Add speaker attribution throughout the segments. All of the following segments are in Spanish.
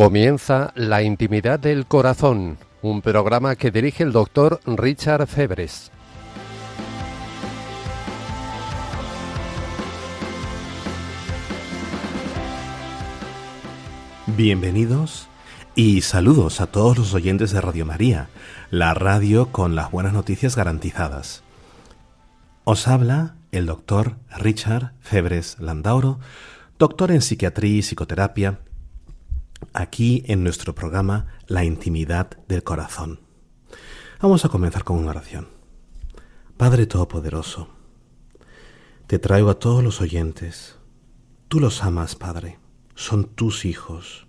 Speaker 1: Comienza La Intimidad del Corazón, un programa que dirige el doctor Richard Febres.
Speaker 2: Bienvenidos y saludos a todos los oyentes de Radio María, la radio con las buenas noticias garantizadas. Os habla el doctor Richard Febres Landauro, doctor en psiquiatría y psicoterapia, aquí en nuestro programa La intimidad del corazón. Vamos a comenzar con una oración. Padre Todopoderoso, te traigo a todos los oyentes. Tú los amas, Padre, son tus hijos.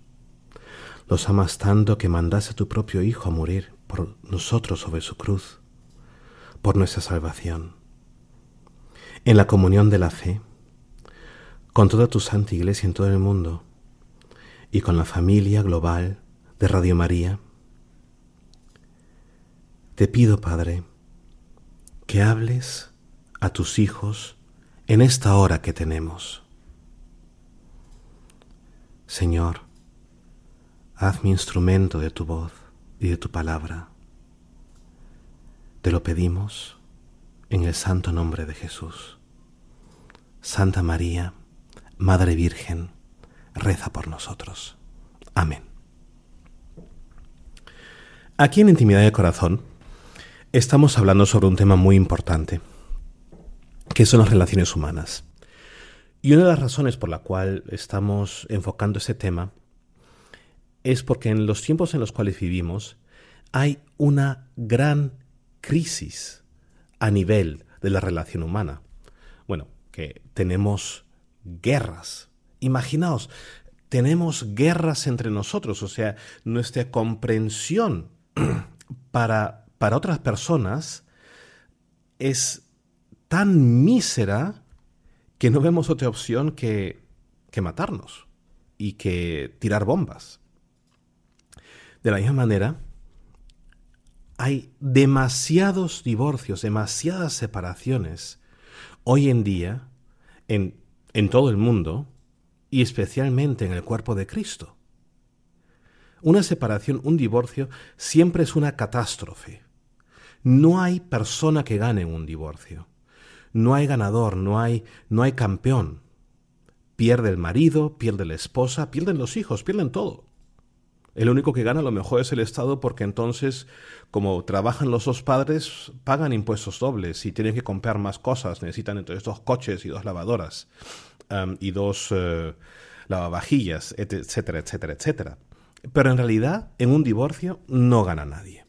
Speaker 2: Los amas tanto que mandaste a tu propio Hijo a morir por nosotros sobre su cruz, por nuestra salvación. En la comunión de la fe, con toda tu santa iglesia en todo el mundo, y con la familia global de Radio María, te pido, Padre, que hables a tus hijos en esta hora que tenemos. Señor, hazme instrumento de tu voz y de tu palabra. Te lo pedimos en el santo nombre de Jesús. Santa María, Madre Virgen, reza por nosotros. Amén. Aquí en Intimidad de Corazón estamos hablando sobre un tema muy importante, que son las relaciones humanas. Y una de las razones por la cual estamos enfocando este tema es porque en los tiempos en los cuales vivimos hay una gran crisis a nivel de la relación humana. Bueno, que tenemos guerras Imaginaos, tenemos guerras entre nosotros, o sea, nuestra comprensión para, para otras personas es tan mísera que no vemos otra opción que, que matarnos y que tirar bombas. De la misma manera, hay demasiados divorcios, demasiadas separaciones hoy en día en, en todo el mundo y especialmente en el cuerpo de Cristo. Una separación, un divorcio, siempre es una catástrofe. No hay persona que gane un divorcio. No hay ganador, no hay, no hay campeón. Pierde el marido, pierde la esposa, pierden los hijos, pierden todo. El único que gana a lo mejor es el Estado porque entonces, como trabajan los dos padres, pagan impuestos dobles y tienen que comprar más cosas. Necesitan entonces dos coches y dos lavadoras y dos uh, lavavajillas, etcétera, etcétera, etcétera. Pero en realidad, en un divorcio no gana nadie.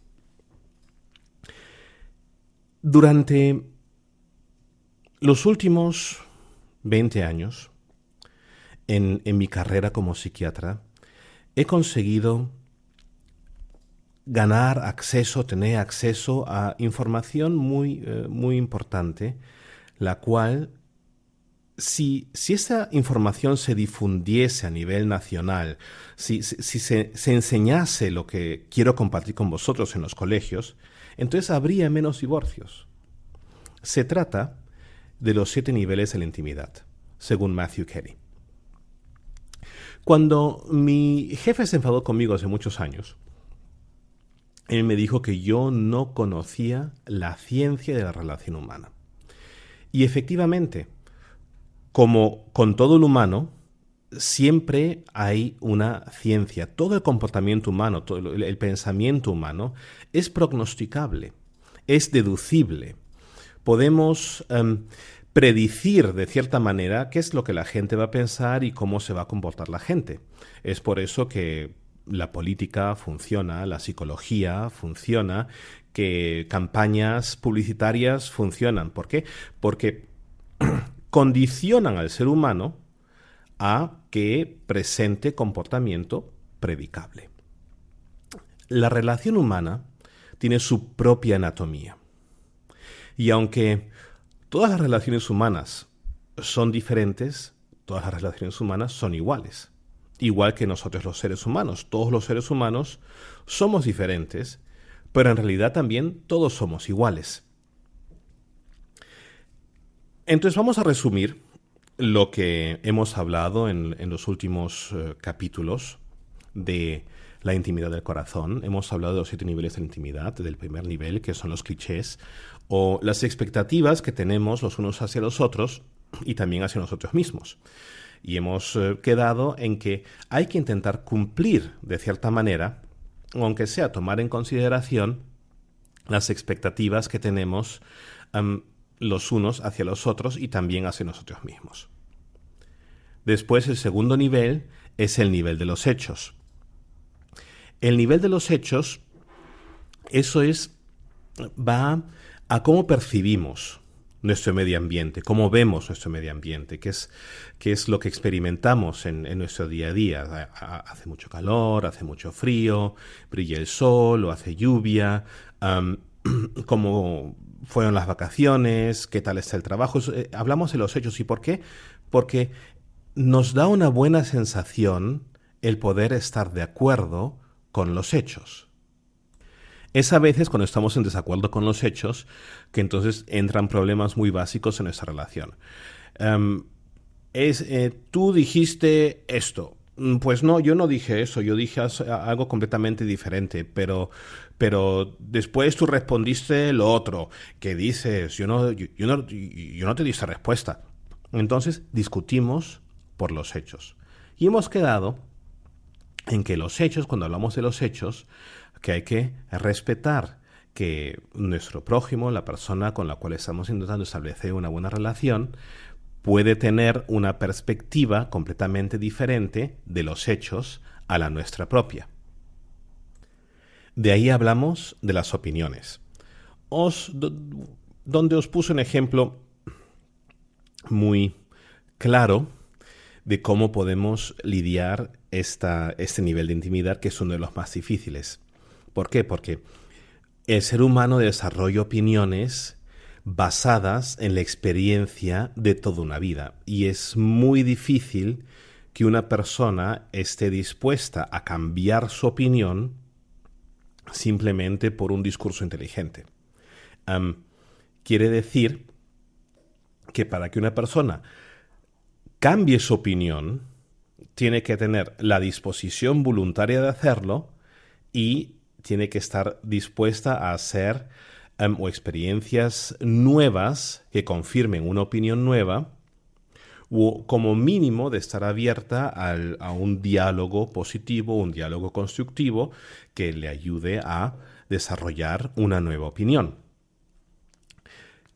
Speaker 2: Durante los últimos 20 años, en, en mi carrera como psiquiatra, he conseguido ganar acceso, tener acceso a información muy, eh, muy importante, la cual si, si esa información se difundiese a nivel nacional, si, se, se, enseñase lo que quiero compartir con vosotros en los colegios, entonces habría menos divorcios. Se trata de los siete niveles de la intimidad, según Matthew Kelly. Cuando mi jefe se enfadó conmigo hace muchos años, él me dijo que yo no conocía la ciencia de la relación humana. Y efectivamente, como con todo el humano, siempre hay una ciencia. Todo el comportamiento humano, todo el, pensamiento humano es prognosticable, es deducible. Podemos em, predecir de cierta manera qué es lo que la gente va a pensar y cómo se va a comportar la gente. Es por eso que la política funciona, la psicología funciona, que campañas publicitarias funcionan. ¿Por qué? Porque condicionan al ser humano a que presente comportamiento predicable. La relación humana tiene su propia anatomía. Y aunque todas las relaciones humanas son diferentes, todas las relaciones humanas son iguales. Igual que nosotros los seres humanos. Todos los seres humanos somos diferentes, pero en realidad también todos somos iguales. Entonces vamos a resumir lo que hemos hablado en, los últimos eh, capítulos de la intimidad del corazón. Hemos hablado de los siete niveles de intimidad, del primer nivel, que son los clichés, o las expectativas que tenemos los unos hacia los otros y también hacia nosotros mismos. Y hemos eh, quedado en que hay que intentar cumplir de cierta manera, aunque sea tomar en consideración las expectativas que tenemos los unos hacia los otros y también hacia nosotros mismos. Después el segundo nivel es el nivel de los hechos. El nivel de los hechos, eso es, va a cómo percibimos nuestro medio ambiente, cómo vemos nuestro medio ambiente, qué es, qué es lo que experimentamos en, nuestro día a día. Hace mucho calor, hace mucho frío, brilla el sol o hace lluvia, cómo fueron las vacaciones, qué tal está el trabajo. Eh, hablamos de los hechos y por qué, porque nos da una buena sensación el poder estar de acuerdo con los hechos. Es a veces cuando estamos en desacuerdo con los hechos que entonces entran problemas muy básicos en nuestra relación. Em, es, eh, tú dijiste esto. Mm, pues no, yo no dije eso, yo dije algo completamente diferente, pero, pero después tú respondiste lo otro, que dices, yo no, yo, no, yo no te di esa respuesta. Entonces discutimos por los hechos. Y hemos quedado en que los hechos, cuando hablamos de los hechos, que hay que respetar que nuestro prójimo, la persona con la cual estamos intentando establecer una buena relación, puede tener una perspectiva completamente diferente de los hechos a la nuestra propia. De ahí hablamos de las opiniones. Os, donde os puse un ejemplo muy claro de cómo podemos lidiar esta, este nivel de intimidad que es uno de los más difíciles. ¿Por qué? Porque el ser humano desarrolla opiniones basadas en la experiencia de toda una vida y es muy difícil que una persona esté dispuesta a cambiar su opinión simplemente por un discurso inteligente. quiere decir que para que una persona cambie su opinión, tiene que tener la disposición voluntaria de hacerlo y tiene que estar dispuesta a hacer o experiencias nuevas que confirmen una opinión nueva como mínimo de estar abierta a un diálogo positivo, un diálogo constructivo que le ayude a desarrollar una nueva opinión.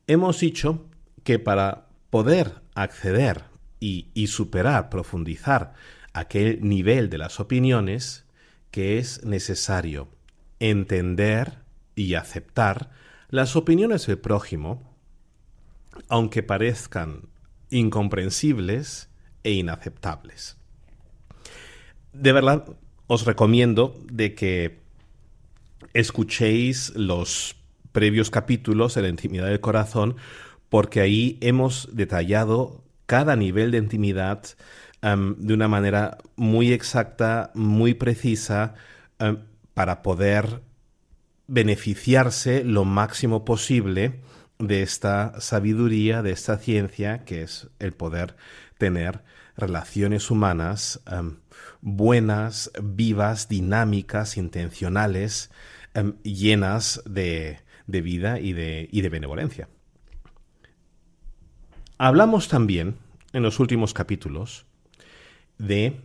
Speaker 2: Hemos dicho que para poder acceder y superar, profundizar aquel nivel de las opiniones, que es necesario entender y aceptar las opiniones del prójimo, aunque parezcan incomprensibles e inaceptables. De verdad, os recomiendo de que escuchéis los previos capítulos de la intimidad del corazón, porque ahí hemos detallado cada nivel de intimidad de una manera muy exacta, muy precisa, para poder beneficiarse lo máximo posible de esta sabiduría, de esta ciencia, que es el poder tener relaciones humanas em, buenas, vivas, dinámicas, intencionales, em, llenas de, vida y de, y de benevolencia. Hablamos también en los últimos capítulos de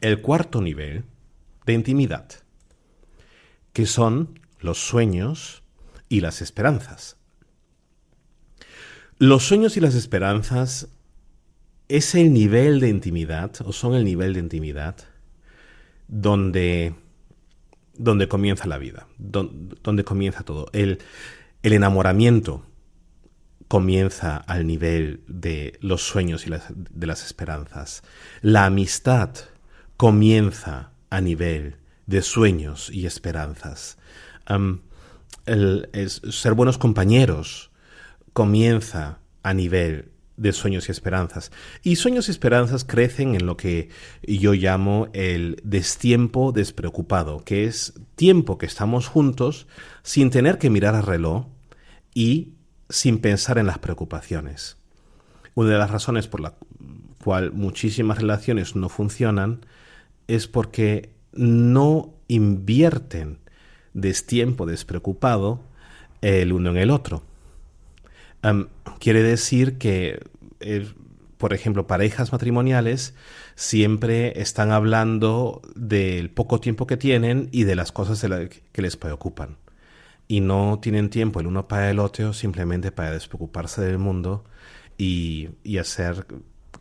Speaker 2: el cuarto nivel de intimidad, que son los sueños y las esperanzas. Los sueños y las esperanzas es el nivel de intimidad, o son el nivel de intimidad, donde, donde comienza la vida, donde, comienza todo. El, el enamoramiento comienza al nivel de los sueños y de las esperanzas. La amistad comienza a nivel de sueños y esperanzas. el, ser buenos compañeros comienza a nivel de sueños y esperanzas. Y sueños y esperanzas crecen en lo que yo llamo el destiempo despreocupado, que es tiempo que estamos juntos sin tener que mirar al reloj y sin pensar en las preocupaciones. Una de las razones por la cual muchísimas relaciones no funcionan es porque no invierten destiempo despreocupado el uno en el otro. Quiere decir que, eh, por ejemplo, parejas matrimoniales siempre están hablando del poco tiempo que tienen y de las cosas que les preocupan. Y no tienen tiempo el uno para el otro simplemente para despreocuparse del mundo y, y hacer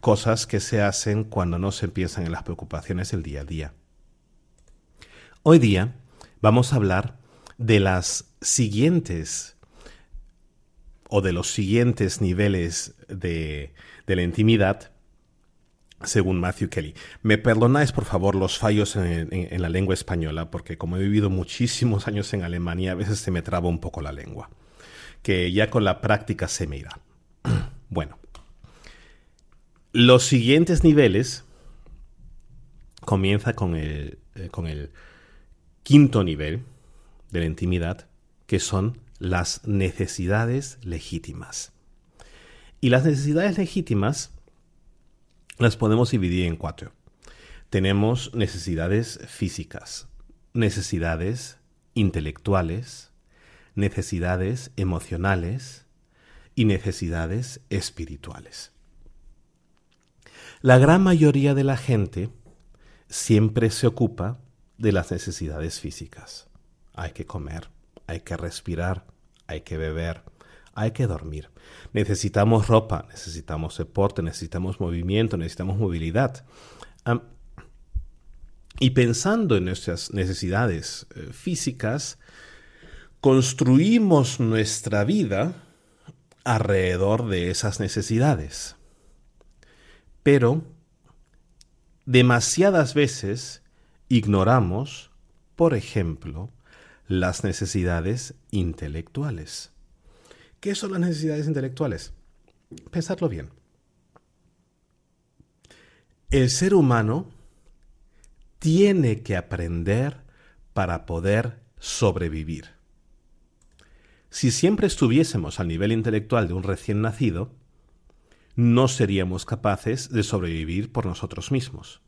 Speaker 2: cosas que se hacen cuando no se empiezan en las preocupaciones del día a día. Hoy día vamos a hablar de las siguientes o de los siguientes niveles de, la intimidad según Matthew Kelly. Me perdonáis, por favor, los fallos en, la lengua española, porque como he vivido muchísimos años en Alemania, a veces se me traba un poco la lengua, que ya con la práctica se me irá. Bueno, los siguientes niveles comienza con el, eh, con el quinto nivel de la intimidad, que son las necesidades legítimas. Y las necesidades legítimas las podemos dividir en cuatro. Tenemos necesidades físicas, necesidades intelectuales, necesidades emocionales y necesidades espirituales. La gran mayoría de la gente siempre se ocupa de las necesidades físicas. Hay que comer, hay que respirar, hay que beber, hay que dormir. Necesitamos ropa, necesitamos deporte, necesitamos movimiento, necesitamos movilidad. y pensando en nuestras necesidades eh, físicas, construimos nuestra vida alrededor de esas necesidades. Pero demasiadas veces ignoramos, por ejemplo, las necesidades intelectuales. ¿Qué son las necesidades intelectuales? Pensadlo bien. El ser humano tiene que aprender para poder sobrevivir. Si siempre estuviésemos al nivel intelectual de un recién nacido, no seríamos capaces de sobrevivir por nosotros mismos.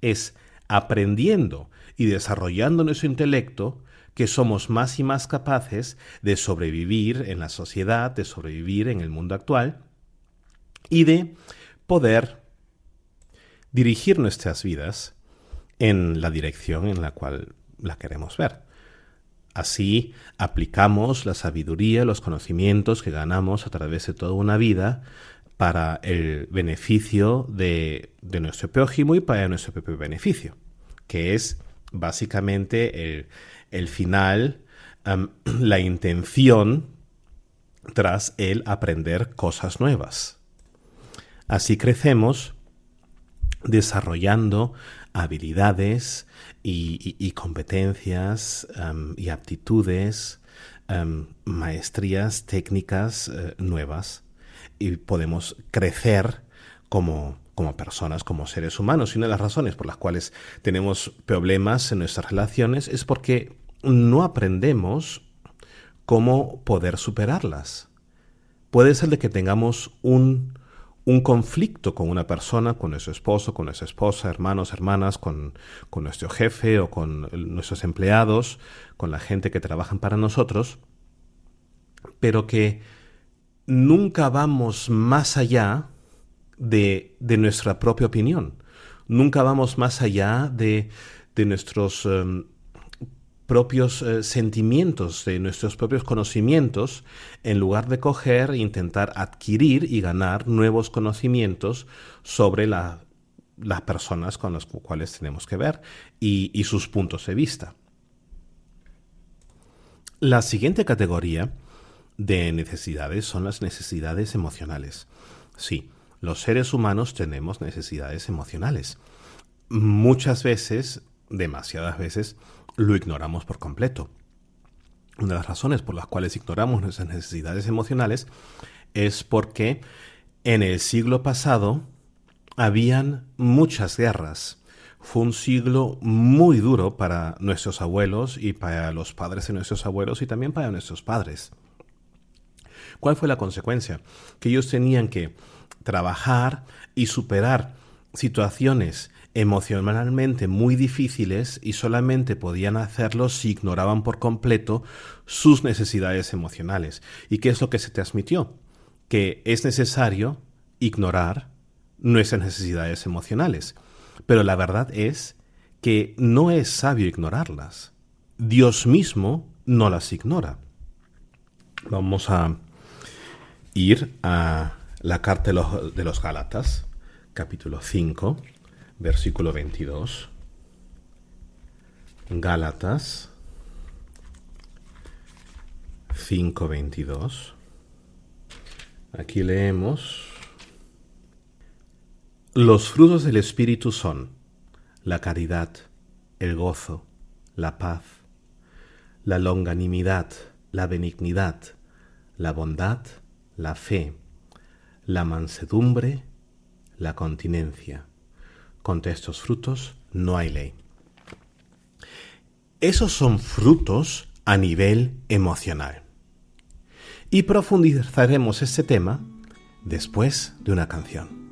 Speaker 2: Es aprendiendo y desarrollando nuestro intelecto que somos más y más capaces de sobrevivir en la sociedad, de sobrevivir en el mundo actual y de poder dirigir nuestras vidas en la dirección en la cual la queremos ver. Así aplicamos la sabiduría, los conocimientos que ganamos a través de toda una vida para el beneficio de, nuestro prójimo y para nuestro propio beneficio, que es básicamente el, final, la intención tras el aprender cosas nuevas. Así crecemos desarrollando habilidades y, competencias y aptitudes, maestrías técnicas eh, nuevas y podemos crecer como, como personas, como seres humanos. Y una de las razones por las cuales tenemos problemas en nuestras relaciones es porque no aprendemos cómo poder superarlas. Puede ser de que tengamos un, un conflicto con una persona, con nuestro esposo, con nuestra esposa, hermanos, hermanas, con, con nuestro jefe o con nuestros empleados, con la gente que trabajan para nosotros, pero que nunca vamos más allá de, nuestra propia opinión. Nunca vamos más allá de, nuestros em, propios eh, sentimientos, de nuestros propios conocimientos, en lugar de coger e intentar adquirir y ganar nuevos conocimientos sobre las personas con las cuales tenemos que ver y sus puntos de vista. La siguiente categoría de necesidades son las necesidades emocionales. Sí, los seres humanos tenemos necesidades emocionales. Muchas veces, demasiadas veces, lo ignoramos por completo. Una de las razones por las cuales ignoramos nuestras necesidades emocionales es porque en el siglo pasado habían muchas guerras. Fue un siglo muy duro para nuestros abuelos y para los padres de nuestros abuelos y también para nuestros padres. ¿Cuál fue la consecuencia? Que ellos tenían que trabajar y superar
Speaker 3: situaciones emocionalmente muy difíciles y solamente podían hacerlo si ignoraban por completo sus necesidades emocionales. ¿Y qué es lo que se transmitió? Que es necesario ignorar nuestras necesidades emocionales. Pero la verdad es que no es sabio ignorarlas. Dios mismo no las ignora. Vamos a ir a la carta de los, de los Gálatas, capítulo 5 versículo 22. Gálatas 5:22. Aquí leemos, los frutos del Espíritu son la caridad, el gozo, la paz, la longanimidad, la benignidad, la bondad, la fe, la mansedumbre, la continencia contra estos frutos no hay ley. Esos son frutos a nivel emocional. Y profundizaremos este tema después de una canción.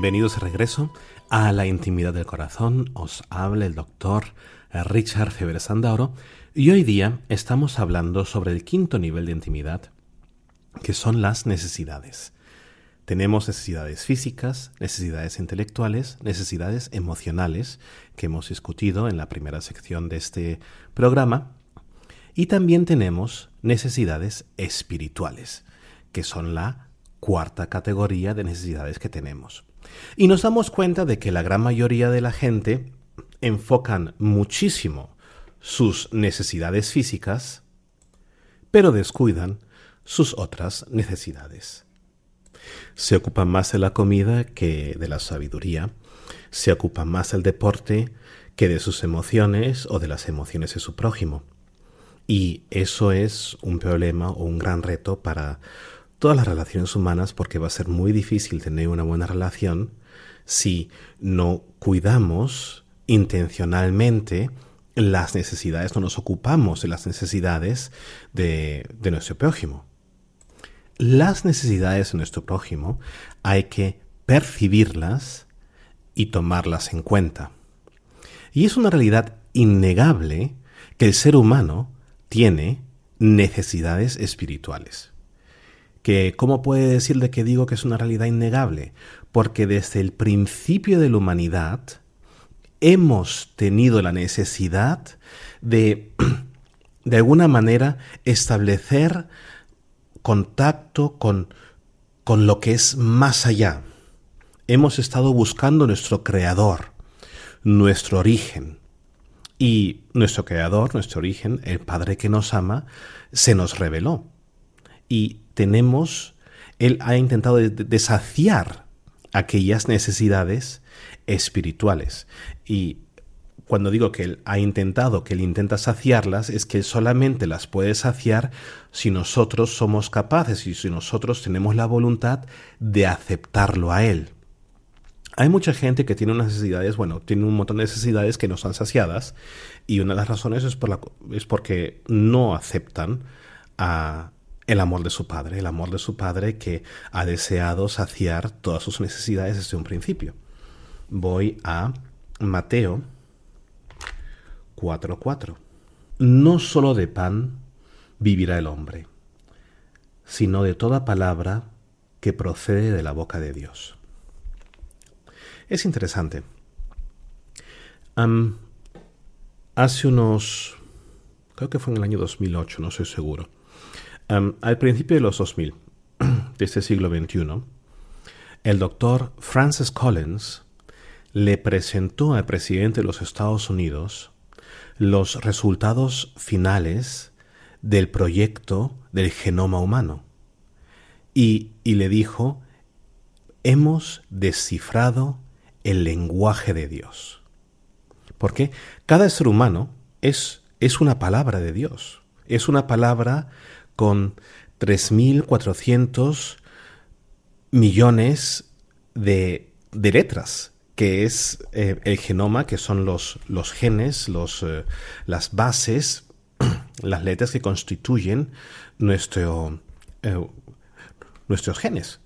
Speaker 3: Bienvenidos de regreso a la intimidad del corazón. Os habla el doctor Richard Febre Sandauro y hoy día estamos hablando sobre el quinto nivel de intimidad, que son las necesidades. Tenemos necesidades físicas, necesidades intelectuales, necesidades emocionales, que hemos discutido en la primera sección de este programa, y también tenemos necesidades espirituales, que son la
Speaker 2: cuarta categoría de necesidades que tenemos. Y nos damos cuenta de que la gran mayoría de la gente enfocan muchísimo sus necesidades físicas, pero descuidan sus otras necesidades. Se ocupan más de la comida que de la sabiduría, se ocupan más del deporte que de sus emociones o de las emociones de su prójimo. Y eso es un problema o un gran reto para todas las relaciones humanas porque va a ser muy difícil tener una buena relación si no cuidamos intencionalmente las necesidades, no nos ocupamos de las necesidades de, nuestro prójimo. Las necesidades de nuestro prójimo hay que percibirlas y tomarlas en cuenta. Y es una realidad innegable que el ser humano tiene necesidades espirituales. Que, ¿Cómo puede decirle que digo que es una realidad innegable? Porque desde el principio de la humanidad hemos tenido la necesidad de, de alguna manera, establecer contacto con, con lo que es más allá. Hemos estado buscando nuestro creador, nuestro origen. Y nuestro creador, nuestro origen, el Padre que nos ama, se nos reveló. Y tenemos, Él ha intentado desaciar aquellas necesidades espirituales. Y cuando digo que Él ha intentado, que Él intenta saciarlas, es que solamente las puede saciar si nosotros somos capaces y si nosotros tenemos la voluntad de aceptarlo a Él. Hay mucha gente que tiene unas necesidades, bueno, tiene un montón de necesidades que no están saciadas y una de las razones es, por la, es porque no aceptan a el amor de su padre, el amor de su padre que ha deseado saciar todas sus necesidades desde un principio. Voy a Mateo 4:4. No solo de pan vivirá el hombre, sino de toda palabra que procede de la boca de Dios. Es interesante. hace unos, creo que fue en el año 2008, no soy seguro, al principio de los 2000, de este siglo XXI, el doctor Francis Collins le presentó al presidente de los Estados Unidos los resultados finales del proyecto del genoma humano y, y le dijo, hemos descifrado el lenguaje de Dios. Porque cada ser humano es, es una palabra de Dios. Es una palabra con 3.400 millones de, de, letras, que es eh, el genoma, que son los, los genes, los, eh, las bases, las letras que constituyen nuestro, eh, nuestros genes,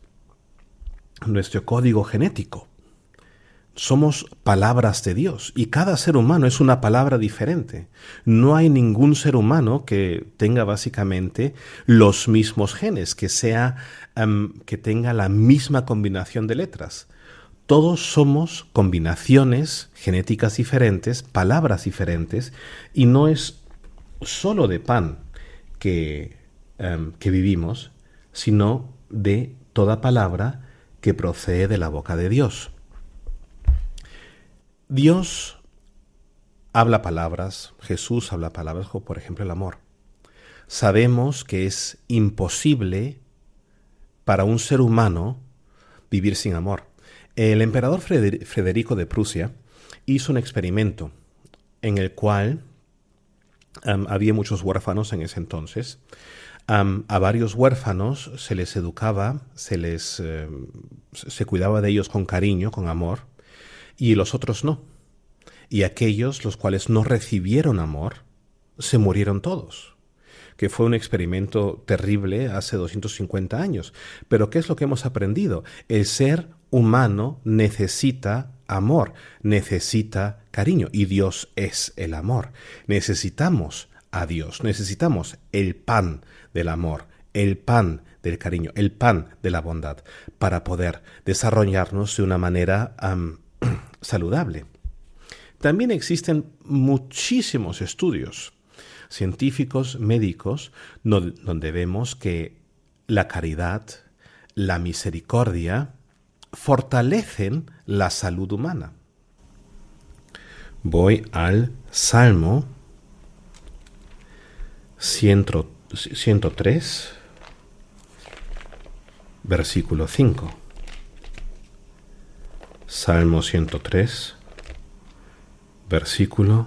Speaker 2: nuestro código genético somos palabras de Dios y cada ser humano es una palabra diferente. No hay ningún ser humano que tenga básicamente los mismos genes, que sea em, que tenga la misma combinación de letras. Todos somos combinaciones genéticas diferentes, palabras diferentes y no es solo de pan que, em, que vivimos, sino de toda palabra que procede de la boca de Dios. Dios habla palabras, Jesús habla palabras, como por ejemplo el amor. Sabemos que es imposible para un ser humano vivir sin amor. El emperador Federico de Prusia hizo un experimento en el cual había muchos huérfanos en ese entonces. a varios huérfanos se les educaba, se les em, se cuidaba de ellos con cariño, con amor, y los otros no. Y aquellos los cuales no recibieron amor, se murieron todos que fue un experimento terrible hace 250 años. Pero ¿qué es lo que hemos aprendido? El ser humano necesita amor, necesita cariño, y Dios es el amor. Necesitamos a Dios, necesitamos el pan del amor, el pan del cariño, el pan de la bondad, para poder desarrollarnos de una manera saludable. También existen muchísimos estudios científicos, médicos, donde vemos que la caridad, la misericordia fortalecen la salud humana. Voy al Salmo 103, versículo 5. Salmo 103, versículo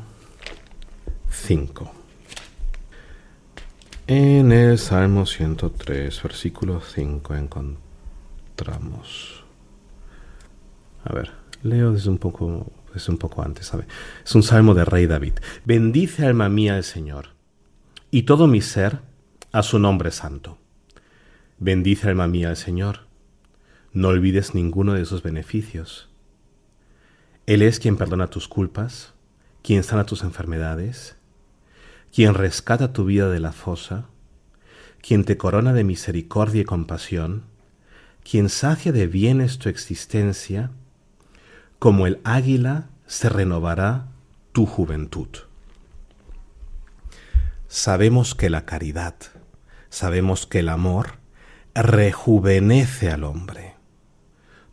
Speaker 2: 5. En el Salmo 103, versículo 5 encontramos. A ver, leo desde un poco, desde un poco antes, ¿sabe? Es un salmo de Rey David. Bendice alma mía el Señor, y todo mi ser a su nombre santo. Bendice alma mía el Señor. No olvides ninguno de sus beneficios. Él es quien perdona tus culpas, quien sana tus enfermedades, quien rescata tu vida de la fosa, quien te corona de misericordia y compasión, quien sacia de bienes tu existencia, como el águila se renovará tu juventud. Sabemos que la caridad, sabemos que el amor rejuvenece al hombre,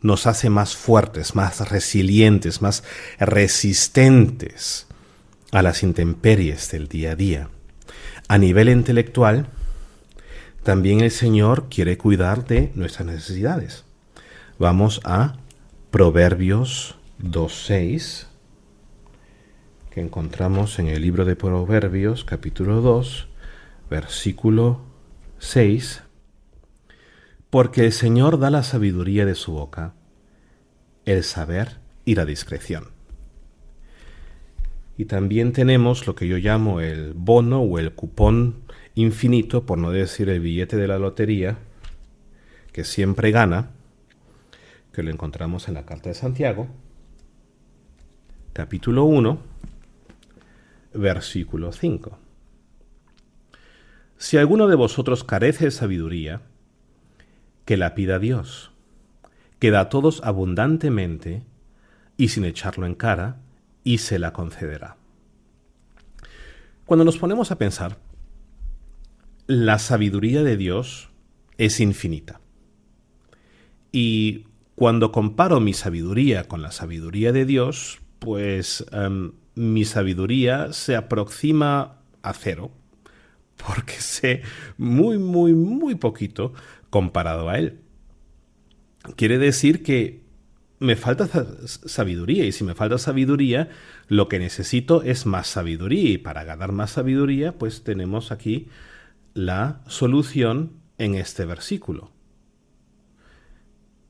Speaker 2: nos hace más fuertes, más resilientes, más resistentes a las intemperies del día a día. A nivel intelectual, también el Señor quiere cuidar de nuestras necesidades. Vamos a Proverbios 2.6, que encontramos en el libro de Proverbios, capítulo 2, versículo 6, porque el Señor da la sabiduría de su boca, el saber y la discreción. Y también tenemos lo que yo llamo el bono o el cupón infinito, por no decir el billete de la lotería, que siempre gana, que lo encontramos en la carta de Santiago, capítulo 1, versículo 5. Si alguno de vosotros carece de sabiduría, que la pida Dios, que da a todos abundantemente y sin echarlo en cara, y se la concederá. Cuando nos ponemos a pensar, la sabiduría de Dios es infinita. Y cuando comparo mi sabiduría con la sabiduría de Dios, pues em, mi sabiduría se aproxima a cero, porque sé muy, muy, muy poquito comparado a Él. Quiere decir que me falta sabiduría y si me falta sabiduría, lo que necesito es más sabiduría y para ganar más sabiduría, pues tenemos aquí la solución en este versículo.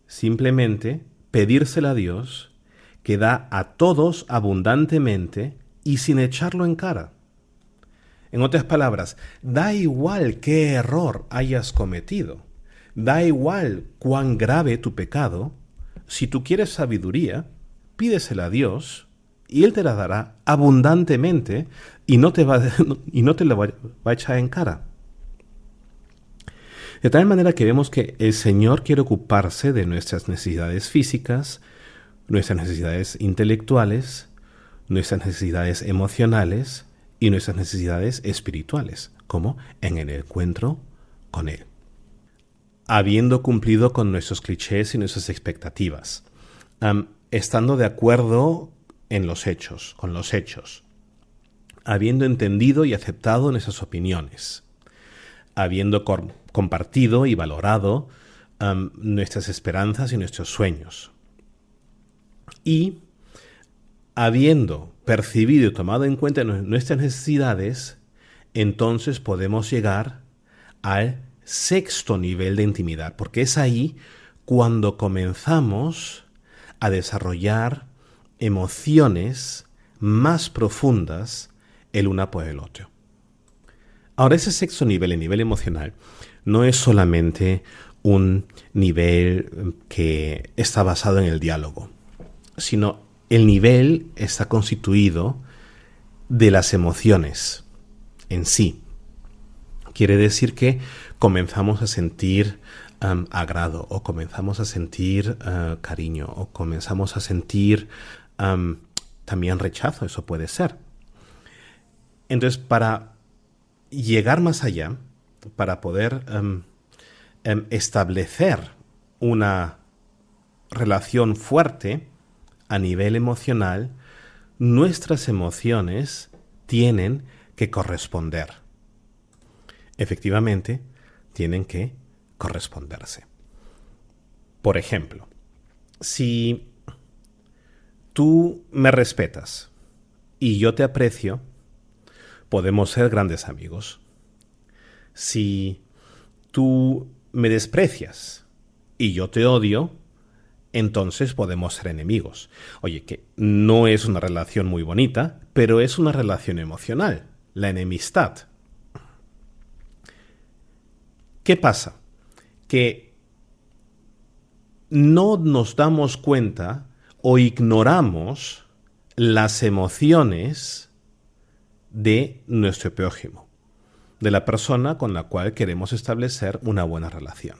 Speaker 2: Simplemente pedírsela a Dios que da a todos abundantemente y sin echarlo en cara. En otras palabras, da igual qué error hayas cometido, da igual cuán grave tu pecado, si tú quieres sabiduría, pídesela a Dios y Él te la dará abundantemente y no te, va, y no te la va a echar en cara. De tal manera que vemos que el Señor quiere ocuparse de nuestras necesidades físicas, nuestras necesidades intelectuales, nuestras necesidades emocionales y nuestras necesidades espirituales, como en el encuentro con Él habiendo cumplido con nuestros clichés y nuestras expectativas, estando de acuerdo en los hechos, con los hechos, habiendo entendido y aceptado nuestras opiniones, habiendo compartido y valorado nuestras esperanzas y nuestros sueños, y habiendo percibido y tomado en cuenta nuestras necesidades, entonces podemos llegar al sexto nivel de intimidad, porque es ahí cuando comenzamos a desarrollar emociones más profundas el una por el otro. Ahora, ese sexto nivel, el nivel emocional, no es solamente un nivel que está basado en el diálogo, sino el nivel está constituido de las emociones en sí. Quiere decir que comenzamos a sentir agrado o comenzamos a sentir eh, cariño o comenzamos a sentir también rechazo, eso puede ser. Entonces, para llegar más allá, para poder establecer una relación fuerte a nivel emocional, nuestras emociones tienen que corresponder. Efectivamente, tienen que corresponderse. Por ejemplo, si tú me respetas y yo te aprecio, podemos ser grandes amigos. Si tú me desprecias y yo te odio, entonces podemos ser enemigos. Oye, que no es una relación muy bonita, pero es una relación emocional, la enemistad. ¿Qué pasa? Que no nos damos cuenta o ignoramos las emociones de nuestro prójimo, de la persona con la cual queremos establecer una buena relación.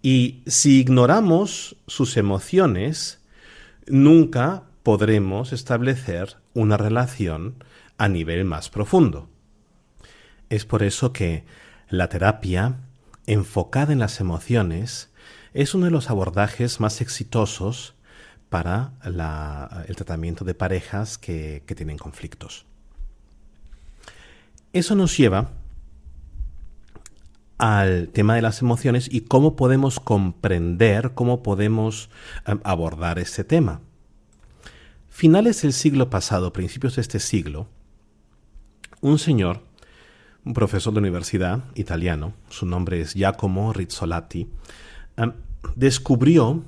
Speaker 2: Y si ignoramos sus emociones, nunca podremos establecer una relación a nivel más profundo. Es por eso que la terapia, enfocada en las emociones, es uno de los abordajes más exitosos para el tratamiento de parejas que, tienen conflictos. Eso nos lleva al tema de las emociones y cómo podemos comprender, cómo podemos em, abordar este tema. Finales del siglo pasado, principios de este siglo, un señor, un profesor de universidad italiano, su nombre es Giacomo Rizzolatti, em, descubrió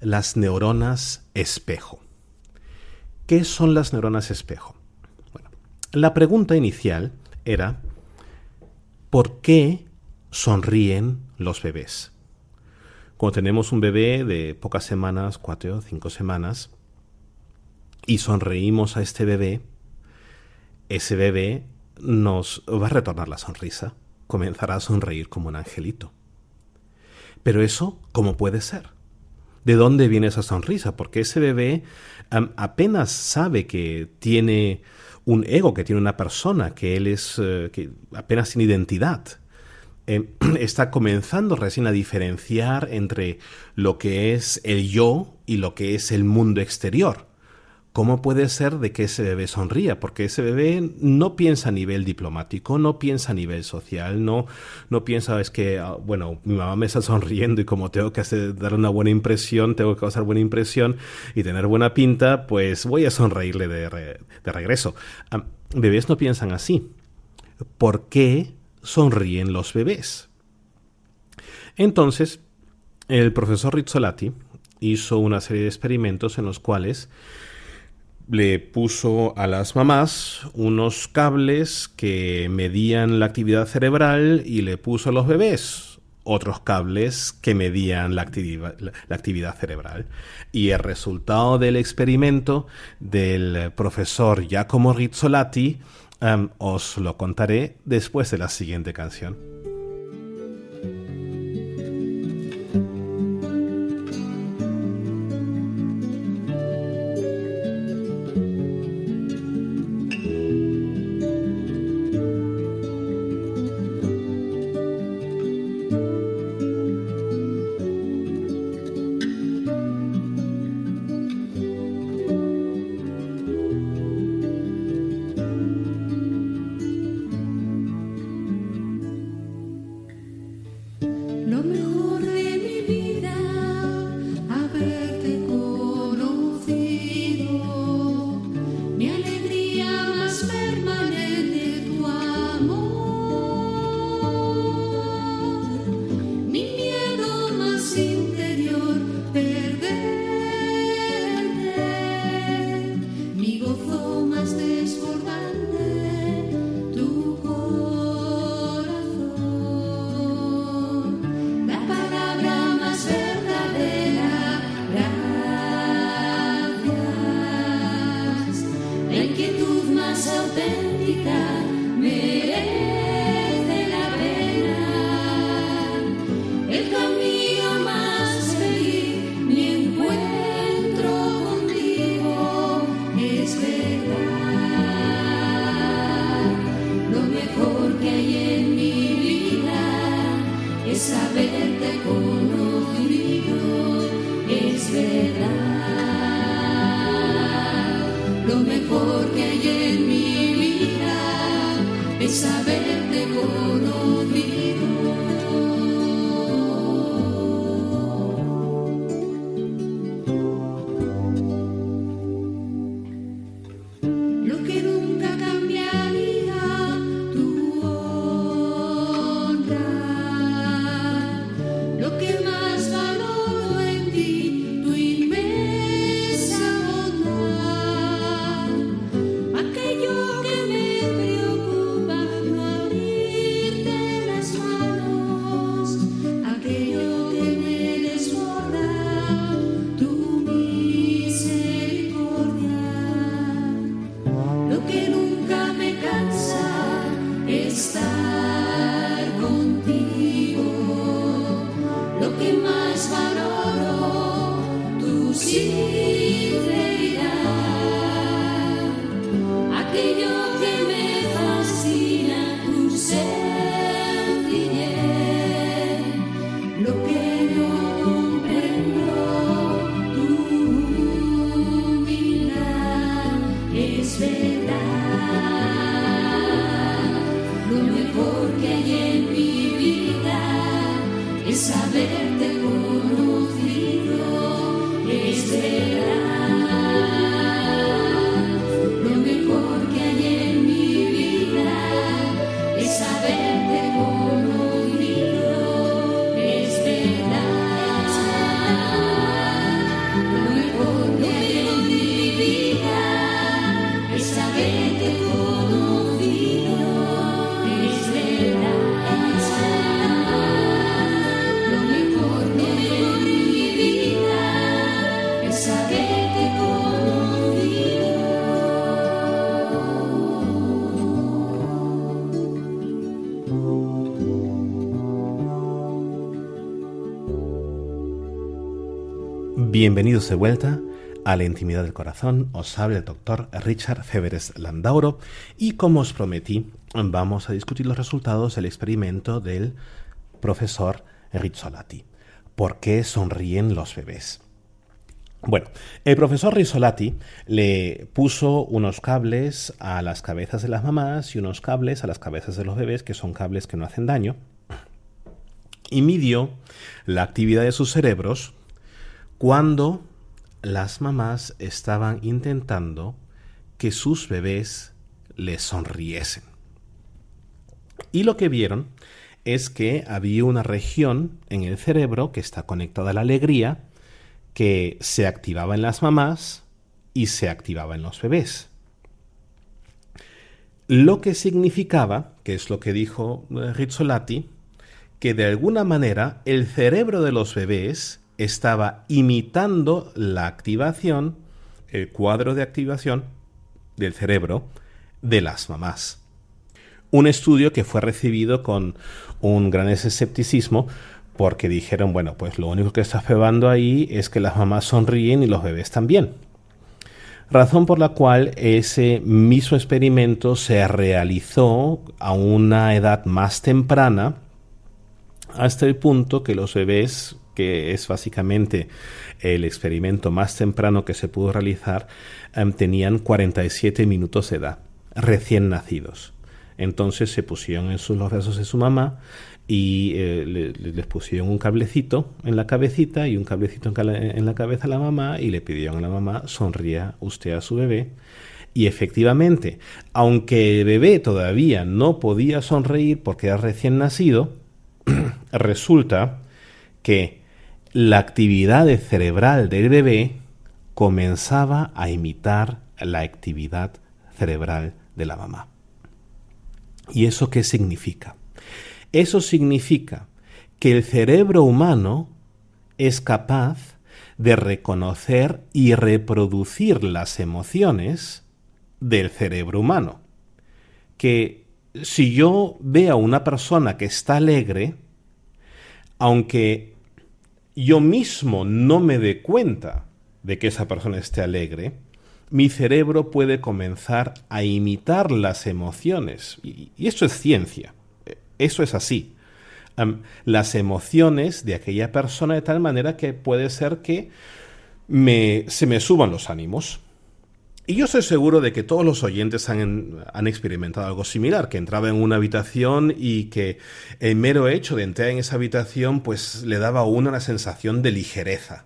Speaker 2: las neuronas espejo. ¿Qué son las neuronas espejo? Bueno, la pregunta inicial era, ¿por qué sonríen los bebés? Cuando tenemos un bebé de pocas semanas, cuatro o cinco semanas, y sonreímos a este bebé, ese bebé nos va a retornar la sonrisa, comenzará a sonreír como un angelito. Pero eso, ¿cómo puede ser? ¿De dónde viene esa sonrisa? Porque ese bebé apenas sabe que tiene un ego, que tiene una persona, que él es, eh, que apenas tiene identidad. Em, está comenzando recién a diferenciar entre lo que es el yo y lo que es el mundo exterior. ¿Cómo puede ser de que ese bebé sonría? Porque ese bebé no piensa a nivel diplomático, no piensa a nivel social, no, no piensa, es que, ah, bueno, mi mamá me está sonriendo y como tengo que hacer, dar una buena impresión, tengo que causar buena impresión y tener buena pinta, pues voy a sonreírle de, de regreso. Ah, bebés no piensan así. ¿Por qué sonríen los bebés? Entonces, el profesor Rizzolatti hizo una serie de experimentos en los cuales le puso a las mamás unos cables que medían la actividad cerebral y le puso a los bebés otros cables que medían la, actividad cerebral. Y el resultado del experimento del profesor Giacomo Rizzolatti os lo contaré después de la siguiente canción.
Speaker 4: Es haberte conocido,
Speaker 2: Bienvenidos de vuelta a la intimidad del corazón. Os habla el doctor Richard Feveres Landauro y como os prometí, vamos a discutir los resultados del experimento del profesor Rizzolatti. ¿Por qué sonríen los bebés? Bueno, el profesor Rizzolatti le puso unos cables a las cabezas de las mamás y unos cables a las cabezas de los bebés, que son cables que no hacen daño, y midió la actividad de sus cerebros cuando las mamás estaban intentando que sus bebés les sonriesen. Y lo que vieron es que había una región en el cerebro que está conectada a la alegría que se activaba en las mamás y se activaba en los bebés. Lo que significaba, que es lo que dijo eh, Rizzolatti, que de alguna manera el cerebro de los bebés estaba imitando la activación, el cuadro de activación del cerebro de las mamás. Un estudio que fue recibido con un gran escepticismo porque dijeron, bueno, pues lo único que está probando ahí es que las mamás sonríen y los bebés también. Razón por la cual ese mismo experimento se realizó a una edad más temprana, hasta el punto que los bebés que es básicamente el experimento más temprano que se pudo realizar, um, tenían 47 minutos de edad, recién nacidos. Entonces se pusieron en los brazos de su mamá y eh, le, les pusieron un cablecito en la cabecita y un cablecito en, en la cabeza a la mamá y le pidieron a la mamá, sonría usted a su bebé. Y efectivamente, aunque el bebé todavía no podía sonreír porque era recién nacido, resulta que la actividad cerebral del bebé comenzaba a imitar la actividad cerebral de la mamá. ¿Y eso qué significa? Eso significa que el cerebro humano es capaz de reconocer y reproducir las emociones del cerebro humano. Que si yo veo a una persona que está alegre, aunque yo mismo no me dé cuenta de que esa persona esté alegre, mi cerebro puede comenzar a imitar las emociones. Y, y esto es ciencia. Eso es así. Las emociones de aquella persona de tal manera que puede ser que se me suban los ánimos. Y yo estoy seguro de que todos los oyentes han, han, experimentado algo similar, que entraba en una habitación y que el mero hecho de entrar en esa habitación pues le daba a uno una sensación de ligereza.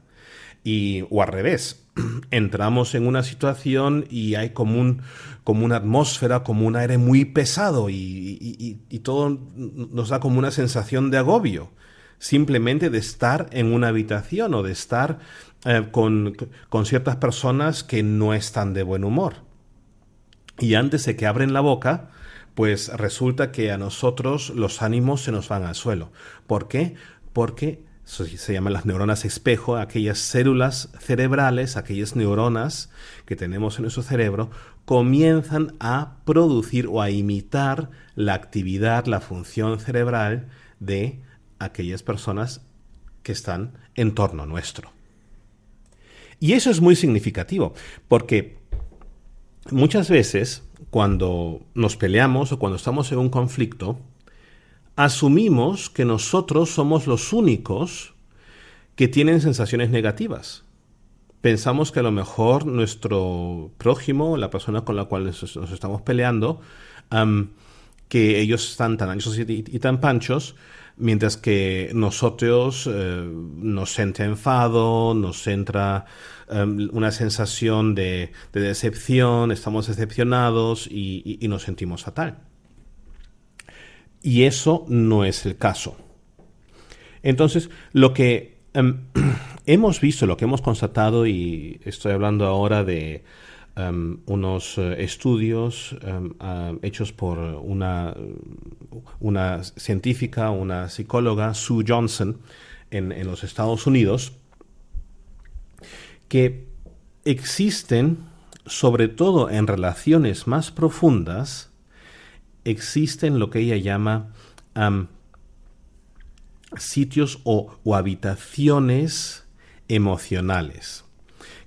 Speaker 2: Y, o al revés, entramos en una situación y hay como, un, como una atmósfera, como un aire muy pesado y, y, y todo nos da como una sensación de agobio simplemente de estar en una habitación o de estar eh, con, con ciertas personas que no están de buen humor. Y antes de que abren la boca, pues resulta que a nosotros los ánimos se nos van al suelo. ¿Por qué? Porque se llaman las neuronas espejo, aquellas células cerebrales, aquellas neuronas que tenemos en nuestro cerebro, comienzan a producir o a imitar la actividad, la función cerebral de aquellas personas que están en torno nuestro. Y eso es muy significativo, porque muchas veces cuando nos peleamos o cuando estamos en un conflicto, asumimos que nosotros somos los únicos que tienen sensaciones negativas. Pensamos que a lo mejor nuestro prójimo, la persona con la cual nos, estamos peleando, que ellos están tan anchos y tan panchos, mientras que nosotros eh, nos entra enfado, nos entra em, una sensación de, decepción, estamos decepcionados y, nos sentimos fatal. Y eso no es el caso. Entonces, lo que em, hemos visto, lo que hemos constatado, y estoy hablando ahora de Um, unos uh, estudios uh, hechos por una, una, científica, una psicóloga, Sue Johnson, en, en, los Estados Unidos, que existen, sobre todo en relaciones más profundas, existen lo que ella llama um, sitios o habitaciones emocionales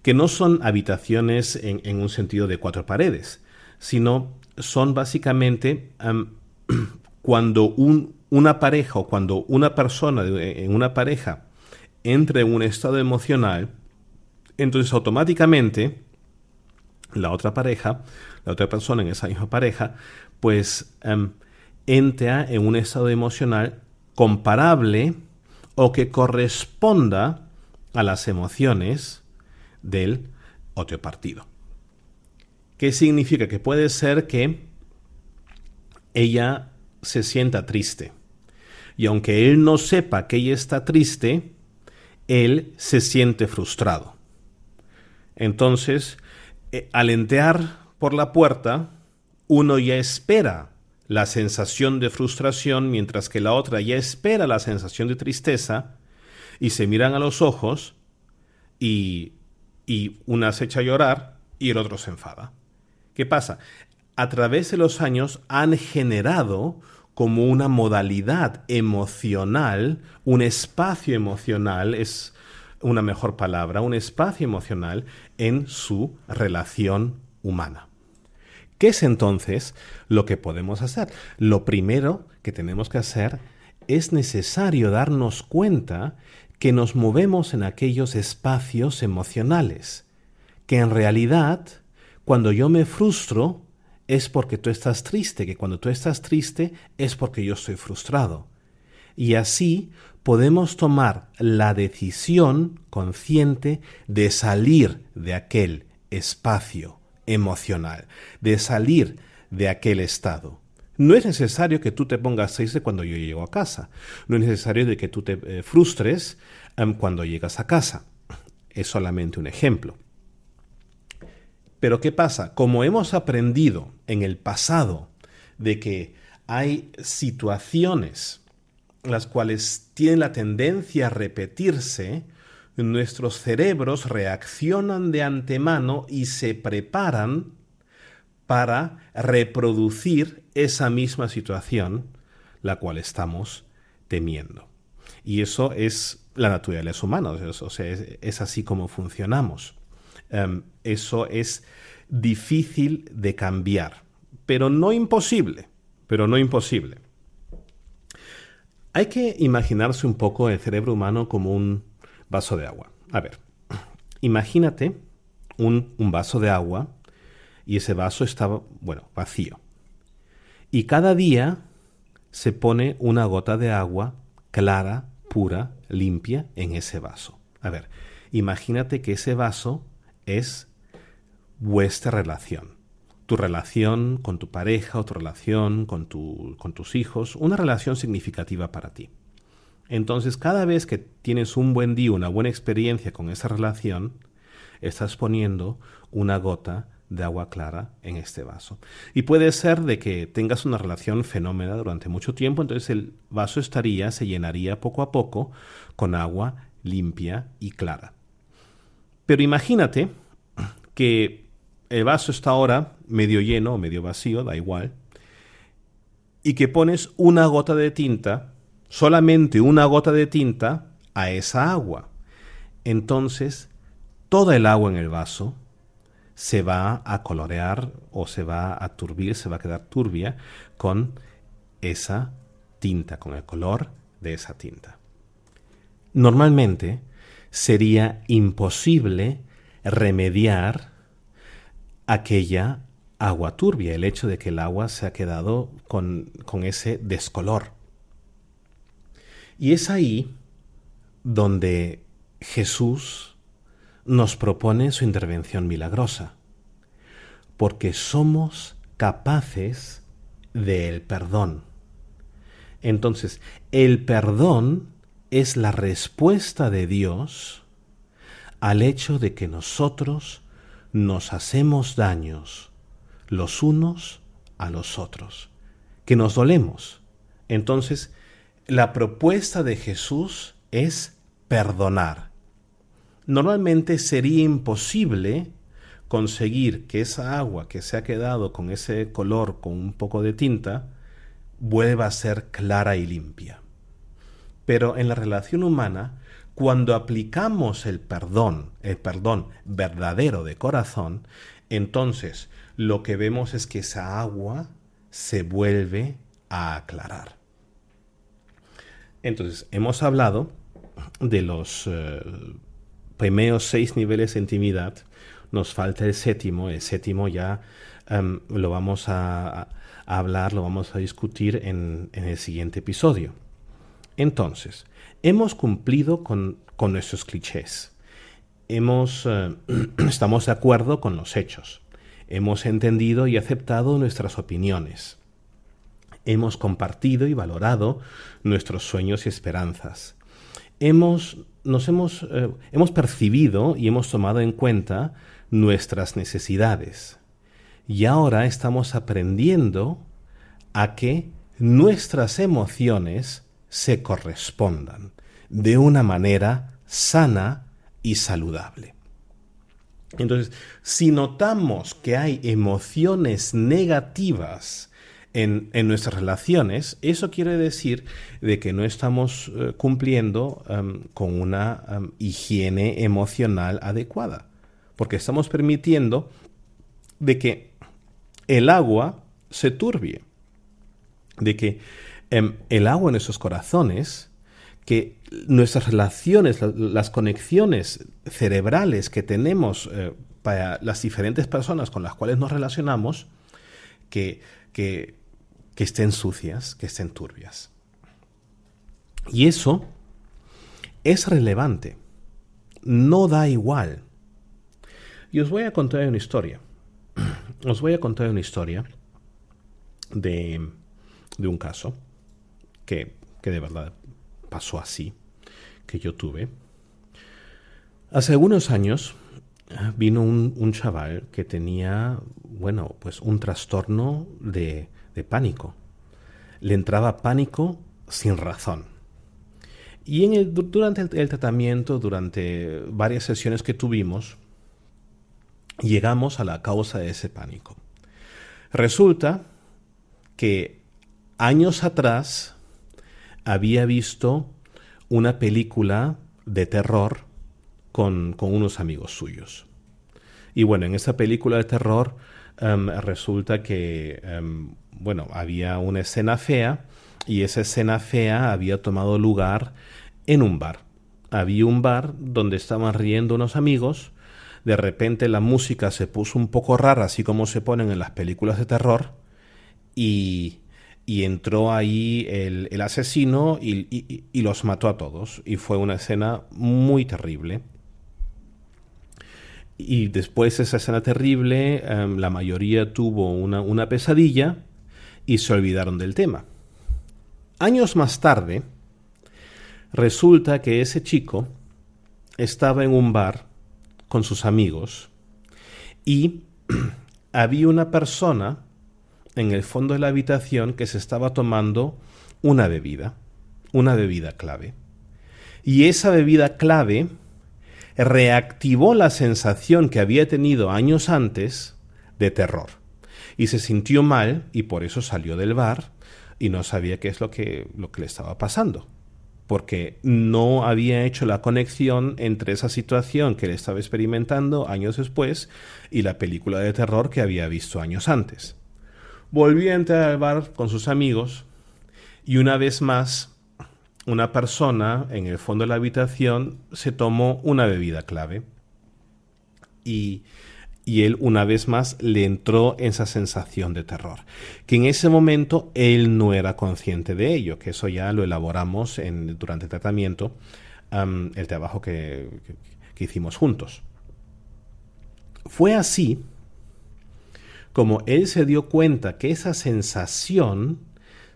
Speaker 2: que no son habitaciones en, un sentido de cuatro paredes, sino son básicamente cuando un, una pareja o cuando una persona en una pareja entra en un estado emocional, entonces automáticamente la otra pareja, la otra persona en esa misma pareja, pues entra en un estado emocional comparable o que corresponda a las emociones del otro partido. ¿Qué significa? Que puede ser que ella se sienta triste. Y aunque él no sepa que ella está triste, él se siente frustrado. Entonces, eh, al entrar por la puerta, uno ya espera la sensación de frustración, mientras que la otra ya espera la sensación de tristeza, y se miran a los ojos y y una se echa a llorar y el otro se enfada. ¿Qué pasa? A través de los años han generado como una modalidad emocional, un espacio emocional, es una mejor palabra, un espacio emocional en su relación humana. ¿Qué es entonces lo que podemos hacer? Lo primero que tenemos que hacer es necesario darnos cuenta que nos movemos en aquellos espacios emocionales, que en realidad, cuando yo me frustro, es porque tú estás triste, que cuando tú estás triste es porque yo estoy frustrado. Y así podemos tomar la decisión consciente de salir de aquel espacio emocional, de salir de aquel estado. No es necesario que tú te pongas triste cuando yo llego a casa. No es necesario de que tú te eh, frustres em, cuando llegas a casa. Es solamente un ejemplo. Pero ¿qué pasa? Como hemos aprendido en el pasado de que hay situaciones las cuales tienen la tendencia a repetirse, nuestros cerebros reaccionan de antemano y se preparan para reproducir esa misma situación la cual estamos temiendo. Y eso es la naturaleza humana, o sea, es, así como funcionamos. Em, eso es difícil de cambiar, pero no imposible, pero no imposible. Hay que imaginarse un poco el cerebro humano como un vaso de agua. A ver, imagínate un vaso de agua y ese vaso estaba, bueno, vacío. Y cada día se pone una gota de agua clara, pura, limpia en ese vaso. A ver, imagínate que ese vaso es vuestra relación. Tu relación con tu pareja o tu relación con, con tus hijos, una relación significativa para ti. Entonces, cada vez que tienes un buen día, una buena experiencia con esa relación, estás poniendo una gota de agua clara en este vaso. Y puede ser de que tengas una relación fenómena durante mucho tiempo, entonces el vaso estaría, se llenaría poco a poco con agua limpia y clara. Pero imagínate que el vaso está ahora medio lleno o medio vacío, da igual, y que pones una gota de tinta, solamente una gota de tinta, a esa agua. Entonces, toda el agua en el vaso se va a colorear o se va a turbir, se va a quedar turbia con esa tinta, con el color de esa tinta. Normalmente sería imposible remediar aquella agua turbia, el hecho de que el agua se ha quedado con, con ese descolor. Y es ahí donde Jesús nos propone su intervención milagrosa, porque somos capaces del perdón. Entonces, el perdón es la respuesta de Dios al hecho de que nosotros nos hacemos daños los unos a los otros, que nos dolemos. Entonces, la propuesta de Jesús es perdonar normalmente sería imposible conseguir que esa agua que se ha quedado con ese color, con un poco de tinta, vuelva a ser clara y limpia. Pero en la relación humana, cuando aplicamos el perdón, el perdón verdadero de corazón, entonces lo que vemos es que esa agua se vuelve a aclarar. Entonces, hemos hablado de los eh, primeros seis niveles de intimidad, nos falta el séptimo. El séptimo ya em, lo vamos a, hablar, lo vamos a discutir en, el siguiente episodio. Entonces, hemos cumplido con, nuestros clichés. Hemos, eh, estamos de acuerdo con los hechos. Hemos entendido y aceptado nuestras opiniones. Hemos compartido y valorado nuestros sueños y esperanzas. Hemos nos hemos, eh, hemos percibido y hemos tomado en cuenta nuestras necesidades. Y ahora estamos aprendiendo a que nuestras emociones se correspondan de una manera sana y saludable. Entonces, si notamos que hay emociones negativas en, nuestras relaciones, eso quiere decir de que no estamos eh, cumpliendo em, con una em, higiene emocional adecuada, porque estamos permitiendo de que el agua se turbie, de que em, el agua en nuestros corazones, que nuestras relaciones, las conexiones cerebrales que tenemos eh, para las diferentes personas con las cuales nos relacionamos, que, que que estén sucias, que estén turbias. Y eso es relevante. No da igual. Y os voy a contar una historia. Os voy a contar una historia de, de un caso que, que de verdad pasó así, que yo tuve. Hace algunos años vino un, un, chaval que tenía, bueno, pues un trastorno de, pánico. Le entraba pánico sin razón. Y en el, durante el, tratamiento, durante varias sesiones que tuvimos, llegamos a la causa de ese pánico. Resulta que años atrás había visto una película de terror con, con unos amigos suyos. Y bueno, en esa película de terror em, resulta que em, bueno, había una escena fea y esa escena fea había tomado lugar en un bar. Había un bar donde estaban riendo unos amigos de repente la música se puso un poco rara, así como se ponen en las películas de terror, y, y entró ahí el, asesino y, y- y los mató a todos. Y fue una escena muy terrible. Y después de esa escena terrible, em, la mayoría tuvo una, una pesadilla y se olvidaron del tema. Años más tarde, resulta que ese chico estaba en un bar con sus amigos y había una persona en el fondo de la habitación que se estaba tomando una bebida, una bebida clave. Y esa bebida clave reactivó la sensación que había tenido años antes de terror. Y se sintió mal y por eso salió del bar y no sabía qué es lo que, lo que le estaba pasando. Porque no había hecho la conexión entre esa situación que él estaba experimentando años después y la película de terror que había visto años antes. Volvió a entrar al bar con sus amigos y una vez más una persona en el fondo de la habitación se tomó una bebida clave y, y él una vez más le entró esa sensación de terror, que en ese momento él no era consciente de ello, que eso ya lo elaboramos en, durante el tratamiento, am, el trabajo que- que hicimos juntos. Fue así como él se dio cuenta que esa sensación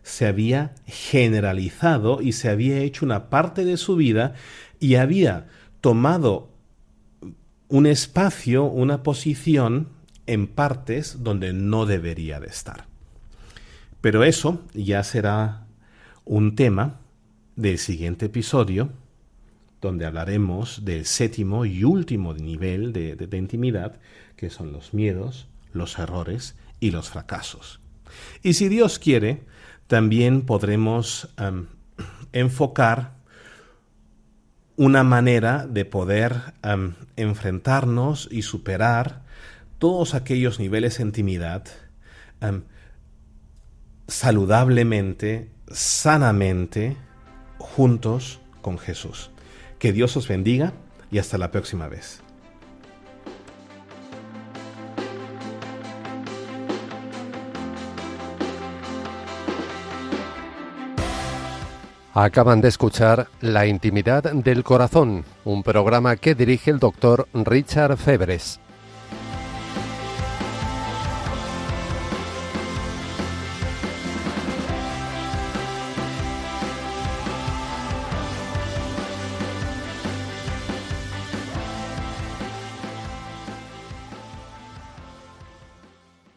Speaker 2: se había generalizado y se había hecho una parte de su vida y había tomado un espacio, una posición en partes donde no debería de estar. Pero eso ya será un tema del siguiente episodio, donde hablaremos del séptimo y último nivel de, de- de intimidad, que son los miedos, los errores y los fracasos. Y si Dios quiere, también podremos am, enfocar una manera de poder am, enfrentarnos y superar todos aquellos niveles de intimidad am, saludablemente, sanamente, juntos con Jesús. Que Dios os bendiga y hasta la próxima vez.
Speaker 1: Acaban de escuchar La intimidad del corazón, un programa que dirige el doctor Richard Febres.